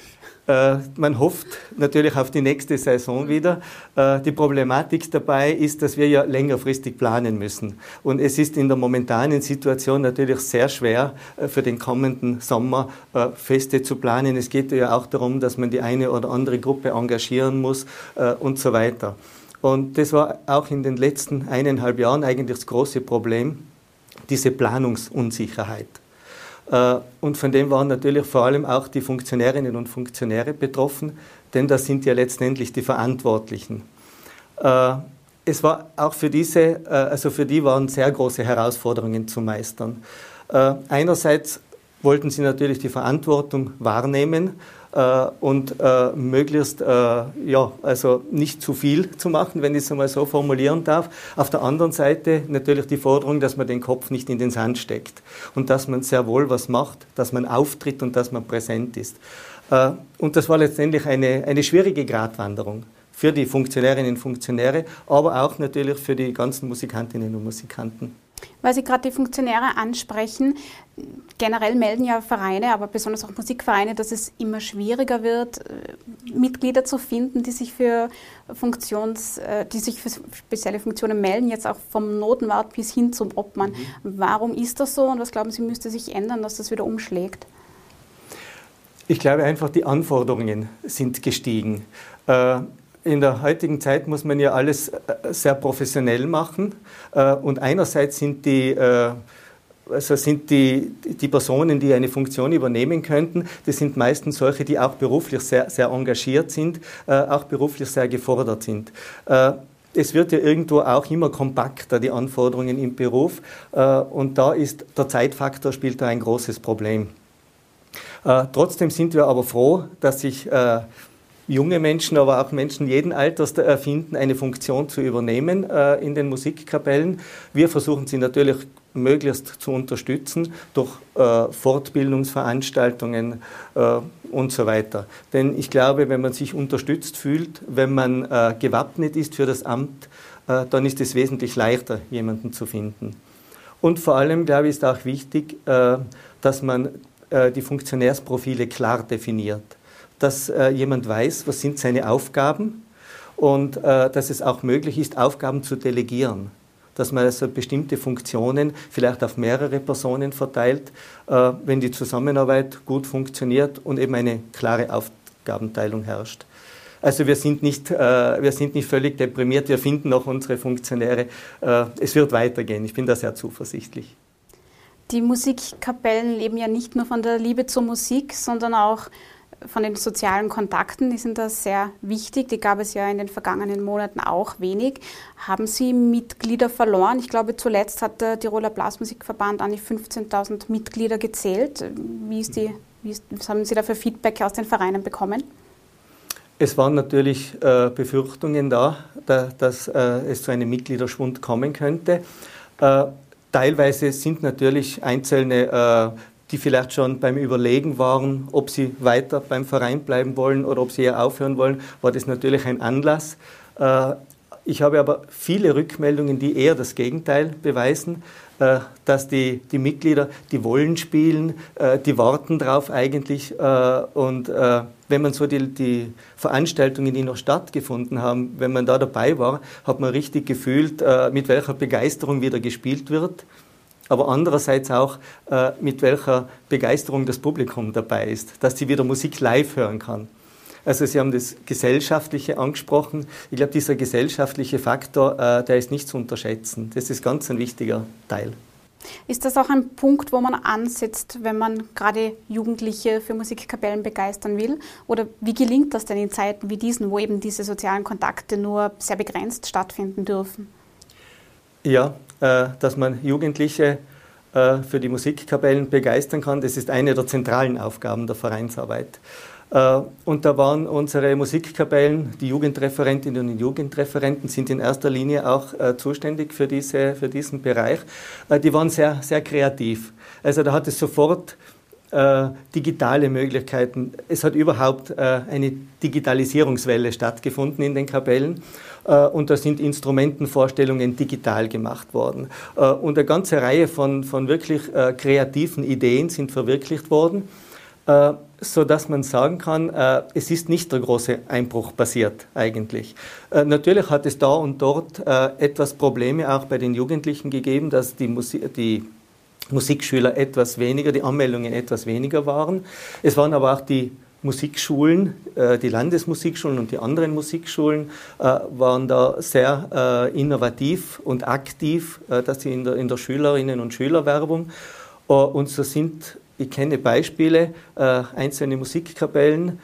Äh, man hofft natürlich auf die nächste Saison wieder. Äh, die Problematik dabei ist, dass wir ja längerfristig planen müssen. Und es ist in der momentanen Situation natürlich sehr schwer, äh, für den kommenden Sommer Feste zu planen. Es geht ja auch darum, dass man die eine oder andere Gruppe engagieren muss und so weiter. Und das war auch in den letzten eineinhalb Jahren eigentlich das große Problem, diese Planungsunsicherheit. Äh, und von dem waren natürlich vor allem auch die Funktionärinnen und Funktionäre betroffen, denn das sind ja letztendlich die Verantwortlichen. Äh, es war auch für diese, äh, also für die waren sehr große Herausforderungen zu meistern. Einerseits wollten sie natürlich die Verantwortung wahrnehmen und äh, möglichst äh, ja, also nicht zu viel zu machen, wenn ich es einmal so formulieren darf. Auf der anderen Seite natürlich die Forderung, dass man den Kopf nicht in den Sand steckt und dass man sehr wohl was macht, dass man auftritt und dass man präsent ist. Äh, und das war letztendlich eine, eine schwierige Gratwanderung für die Funktionärinnen und Funktionäre, aber auch natürlich für die ganzen Musikantinnen und Musikanten. Weil Sie gerade die Funktionäre ansprechen, generell melden ja Vereine, aber besonders auch Musikvereine, dass es immer schwieriger wird, äh, Mitglieder zu finden, die sich für Funktions, äh, die sich für spezielle Funktionen melden, jetzt auch vom Notenwart bis hin zum Obmann. Mhm. Warum ist das so und was glauben Sie, müsste sich ändern, dass das wieder umschlägt? Ich glaube einfach, die Anforderungen sind gestiegen. Äh, in der heutigen Zeit muss man ja alles äh, sehr professionell machen. Äh, und einerseits sind die, äh, also sind die, die Personen, die eine Funktion übernehmen könnten, das sind meistens solche, die auch beruflich sehr, sehr engagiert sind, auch beruflich sehr gefordert sind. Es wird ja irgendwo auch immer kompakter, die Anforderungen im Beruf. Und da ist der Zeitfaktor spielt da ein großes Problem. Trotzdem sind wir aber froh, dass sich junge Menschen, aber auch Menschen jeden Alters erfinden, eine Funktion zu übernehmen äh, in den Musikkapellen. Wir versuchen sie natürlich möglichst zu unterstützen durch äh, Fortbildungsveranstaltungen äh, und so weiter. Denn ich glaube, wenn man sich unterstützt fühlt, wenn man äh, gewappnet ist für das Amt, äh, dann ist es wesentlich leichter, jemanden zu finden. Und vor allem, glaube ich, ist auch wichtig, äh, dass man die Funktionärsprofile klar definiert, dass jemand weiß, was sind seine Aufgaben und dass es auch möglich ist, Aufgaben zu delegieren dass man also bestimmte Funktionen vielleicht auf mehrere Personen verteilt, äh, wenn die Zusammenarbeit gut funktioniert und eben eine klare Aufgabenteilung herrscht. Also wir sind nicht, äh, wir sind nicht völlig deprimiert, wir finden noch unsere Funktionäre. Äh, es wird weitergehen, ich bin da sehr zuversichtlich. Die Musikkapellen leben ja nicht nur von der Liebe zur Musik, sondern auch von den sozialen Kontakten, die sind da sehr wichtig. Die gab es ja in den vergangenen Monaten auch wenig. Haben Sie Mitglieder verloren? Ich glaube, zuletzt hat der Tiroler Blasmusikverband an die 15.000 Mitglieder gezählt. Wie ist die, wie ist, was haben Sie da für Feedback aus den Vereinen bekommen? Es waren natürlich äh, Befürchtungen da, da dass äh, es zu einem Mitgliederschwund kommen könnte. Äh, teilweise sind natürlich einzelne die vielleicht schon beim Überlegen waren, ob sie weiter beim Verein bleiben wollen oder ob sie eher aufhören wollen, war das natürlich ein Anlass. Äh, ich habe aber viele Rückmeldungen, die eher das Gegenteil beweisen, äh, dass die, die Mitglieder, die wollen spielen, äh, die warten drauf eigentlich. Und wenn man so die, die Veranstaltungen, die noch stattgefunden haben, wenn man da dabei war, hat man richtig gefühlt, mit welcher Begeisterung wieder gespielt wird aber andererseits auch, äh, mit welcher Begeisterung das Publikum dabei ist, dass sie wieder Musik live hören kann. Also Sie haben das Gesellschaftliche angesprochen. Ich glaube, dieser gesellschaftliche Faktor, äh, der ist nicht zu unterschätzen. Das ist ganz ein wichtiger Teil. Ist das auch ein Punkt, wo man ansetzt, wenn man gerade Jugendliche für Musikkapellen begeistern will? Oder wie gelingt das denn in Zeiten wie diesen, wo eben diese sozialen Kontakte nur sehr begrenzt stattfinden dürfen? Ja, dass man Jugendliche äh, für die Musikkapellen begeistern kann. Das ist eine der zentralen Aufgaben der Vereinsarbeit. Äh, und da waren unsere Musikkapellen, die Jugendreferentinnen und Jugendreferenten sind in erster Linie auch zuständig für, diese, für diesen Bereich. Die waren sehr, sehr kreativ. Also da hat es sofort äh, digitale Möglichkeiten. Es hat überhaupt äh, eine Digitalisierungswelle stattgefunden in den Kapellen äh, und da sind Instrumentenvorstellungen digital gemacht worden. Äh, und eine ganze Reihe von, von wirklich äh, kreativen Ideen sind verwirklicht worden, so dass man sagen kann, es ist nicht der große Einbruch passiert eigentlich. Natürlich hat es da und dort etwas Probleme auch bei den Jugendlichen gegeben, dass die, Musik, die Musikschüler etwas weniger, die Anmeldungen etwas weniger waren. Es waren aber auch die Musikschulen, äh, die Landesmusikschulen und die anderen Musikschulen äh, waren da sehr äh, innovativ und aktiv, dass sie in der, in der Schülerinnen- und Schülerwerbung. Und so sind, ich kenne Beispiele, einzelne Musikkapellen,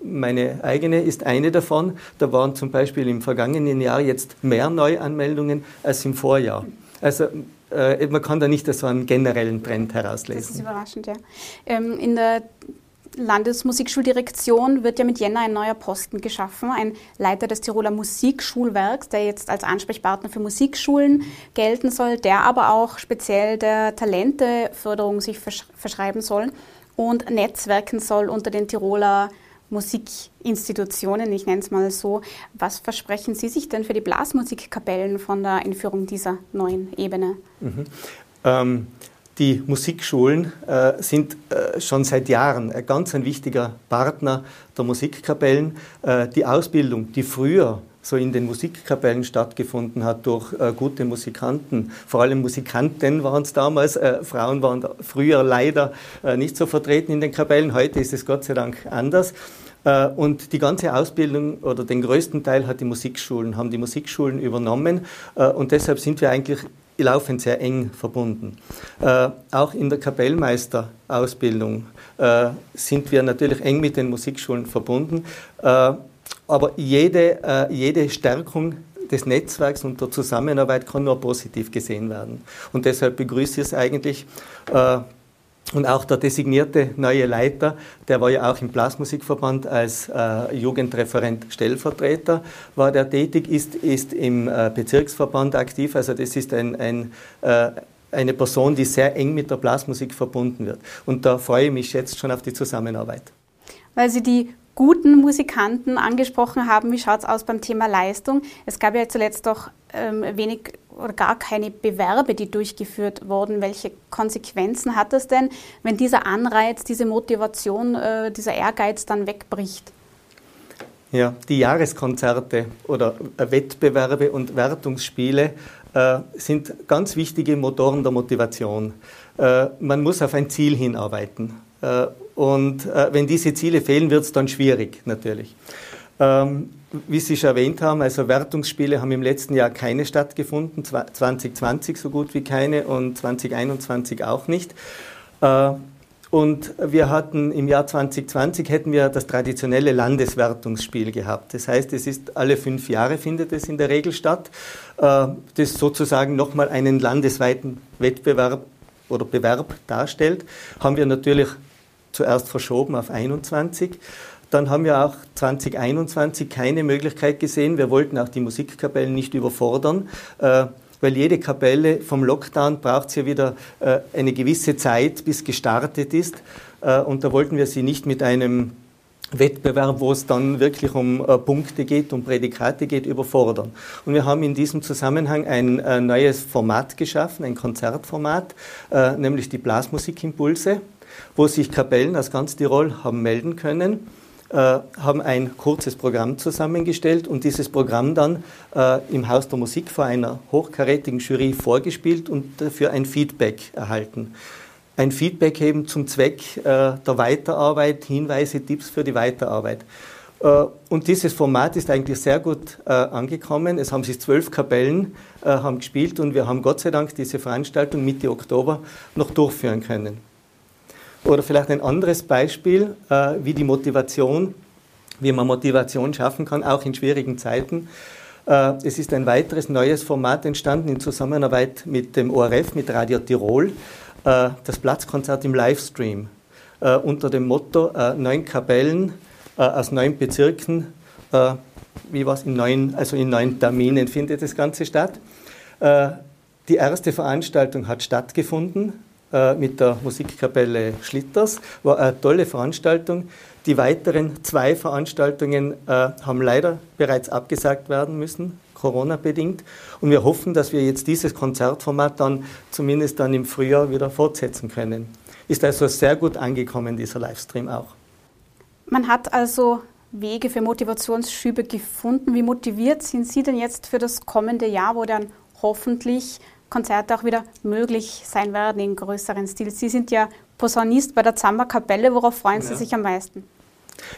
meine eigene ist eine davon. Da waren zum Beispiel im vergangenen Jahr jetzt mehr Neuanmeldungen als im Vorjahr. Also äh, man kann da nicht so einen generellen Trend herauslesen. Das ist überraschend, ja. Ähm, in der Landesmusikschuldirektion wird ja mit Jänner ein neuer Posten geschaffen, ein Leiter des Tiroler Musikschulwerks, der jetzt als Ansprechpartner für Musikschulen gelten soll, der aber auch speziell der Talenteförderung sich verschreiben soll und netzwerken soll unter den Tiroler Musikinstitutionen, ich nenne es mal so. Was versprechen Sie sich denn für die Blasmusikkapellen von der Einführung dieser neuen Ebene? Mhm. Ähm, die Musikschulen äh, sind äh, schon seit Jahren ein ganz ein wichtiger Partner der Musikkapellen. Äh, die Ausbildung, die früher so in den Musikkapellen stattgefunden hat durch äh, gute Musikanten. Vor allem Musikanten waren es damals. Äh, Frauen waren früher leider äh, nicht so vertreten in den Kapellen. Heute ist es Gott sei Dank anders. Äh, und die ganze Ausbildung oder den größten Teil hat die Musikschulen, haben die Musikschulen übernommen. Äh, und deshalb sind wir eigentlich laufend sehr eng verbunden. Äh, auch in der Kapellmeisterausbildung sind wir natürlich eng mit den Musikschulen verbunden. Aber jede, jede Stärkung des Netzwerks und der Zusammenarbeit kann nur positiv gesehen werden. Und deshalb begrüße ich es eigentlich, und auch der designierte neue Leiter, der war ja auch im Blasmusikverband als äh, Jugendreferent Stellvertreter, war der tätig, ist, ist im äh, Bezirksverband aktiv. Also das ist ein, ein, äh, eine Person, die sehr eng mit der Blasmusik verbunden wird. Und da freue ich mich jetzt schon auf die Zusammenarbeit. Weil Sie die guten Musikanten angesprochen haben, wie schaut es aus beim Thema Leistung? Es gab ja zuletzt doch ähm, wenig oder gar keine Bewerbe, die durchgeführt wurden. Welche Konsequenzen hat das denn, wenn dieser Anreiz, diese Motivation, äh, dieser Ehrgeiz dann wegbricht? Ja, die Jahreskonzerte oder Wettbewerbe und Wertungsspiele äh, sind ganz wichtige Motoren der Motivation. Äh, man muss auf ein Ziel hinarbeiten. Äh, und äh, wenn diese Ziele fehlen, wird es dann schwierig, natürlich. Ähm, wie Sie schon erwähnt haben, also Wertungsspiele haben im letzten Jahr keine stattgefunden, 2020 so gut wie keine und 2021 auch nicht. Äh, und wir hatten im Jahr 2020 hätten wir das traditionelle Landeswertungsspiel gehabt. Das heißt, es ist alle fünf Jahre findet es in der Regel statt, das sozusagen nochmal einen landesweiten Wettbewerb oder Bewerb darstellt. Haben wir natürlich zuerst verschoben auf 21. Dann haben wir auch 2021 keine Möglichkeit gesehen. Wir wollten auch die Musikkapellen nicht überfordern, äh, weil jede Kapelle vom Lockdown braucht ja wieder äh, eine gewisse Zeit, bis gestartet ist. Äh, und da wollten wir sie nicht mit einem Wettbewerb, wo es dann wirklich um Punkte geht, um Prädikate geht, überfordern. Und wir haben in diesem Zusammenhang ein neues Format geschaffen, ein Konzertformat, nämlich die Blasmusikimpulse wo sich Kapellen aus ganz Tirol haben melden können, äh, haben ein kurzes Programm zusammengestellt und dieses Programm dann äh, im Haus der Musik vor einer hochkarätigen Jury vorgespielt und dafür ein Feedback erhalten. Ein Feedback eben zum Zweck äh, der Weiterarbeit, Hinweise, Tipps für die Weiterarbeit. Äh, und dieses Format ist eigentlich sehr gut äh, angekommen. Es haben sich zwölf Kapellen äh, haben gespielt und wir haben Gott sei Dank diese Veranstaltung Mitte Oktober noch durchführen können. Oder vielleicht ein anderes Beispiel, äh, wie die Motivation, wie man Motivation schaffen kann, auch in schwierigen Zeiten. Äh, es ist ein weiteres neues Format entstanden in Zusammenarbeit mit dem ORF, mit Radio Tirol, äh, das Platzkonzert im Livestream unter dem Motto neun Kapellen aus neun Bezirken, wie was in neun, also in neun Terminen findet das Ganze statt. Die erste Veranstaltung hat stattgefunden äh, mit der Musikkapelle Schlitters. War eine tolle Veranstaltung. Die weiteren zwei Veranstaltungen äh, haben leider bereits abgesagt werden müssen, Corona-bedingt. Und wir hoffen, dass wir jetzt dieses Konzertformat dann zumindest dann im Frühjahr wieder fortsetzen können. Ist also sehr gut angekommen, dieser Livestream auch. Man hat also Wege für Motivationsschübe gefunden. Wie motiviert sind Sie denn jetzt für das kommende Jahr, wo dann hoffentlich Konzerte auch wieder möglich sein werden in größeren Stil. Sie sind ja Posaunist bei der Zamba Kapelle. Worauf freuen Sie ja. sich am meisten?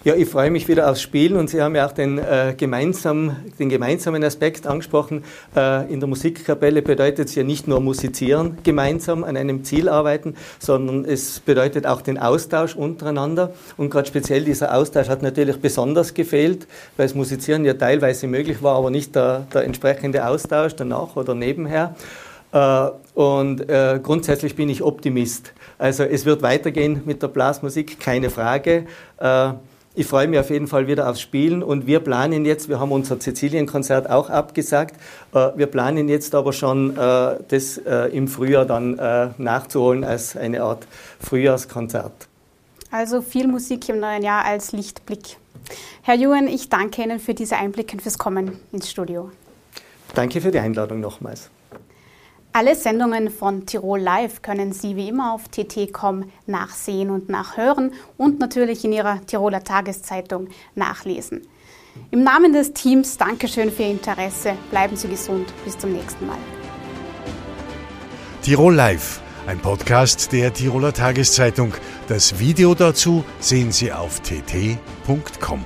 Ja, ich freue mich wieder aufs Spielen und Sie haben ja auch den, äh, gemeinsam, den gemeinsamen Aspekt angesprochen. Äh, in der Musikkapelle bedeutet es ja nicht nur musizieren, gemeinsam an einem Ziel arbeiten, sondern es bedeutet auch den Austausch untereinander. Und gerade speziell dieser Austausch hat natürlich besonders gefehlt, weil das Musizieren ja teilweise möglich war, aber nicht der, der entsprechende Austausch danach oder nebenher. Äh, und äh, grundsätzlich bin ich Optimist. Also es wird weitergehen mit der Blasmusik, keine Frage. Äh, ich freue mich auf jeden Fall wieder aufs Spielen und wir planen jetzt, wir haben unser Sizilienkonzert auch abgesagt, wir planen jetzt aber schon, das im Frühjahr dann nachzuholen als eine Art Frühjahrskonzert. Also viel Musik im neuen Jahr als Lichtblick. Herr Juan, ich danke Ihnen für diese Einblicke und fürs Kommen ins Studio. Danke für die Einladung nochmals. Alle Sendungen von Tirol Live können Sie wie immer auf tt.com nachsehen und nachhören und natürlich in Ihrer Tiroler Tageszeitung nachlesen. Im Namen des Teams Dankeschön für Ihr Interesse. Bleiben Sie gesund. Bis zum nächsten Mal. Tirol Live, ein Podcast der Tiroler Tageszeitung. Das Video dazu sehen Sie auf tt.com.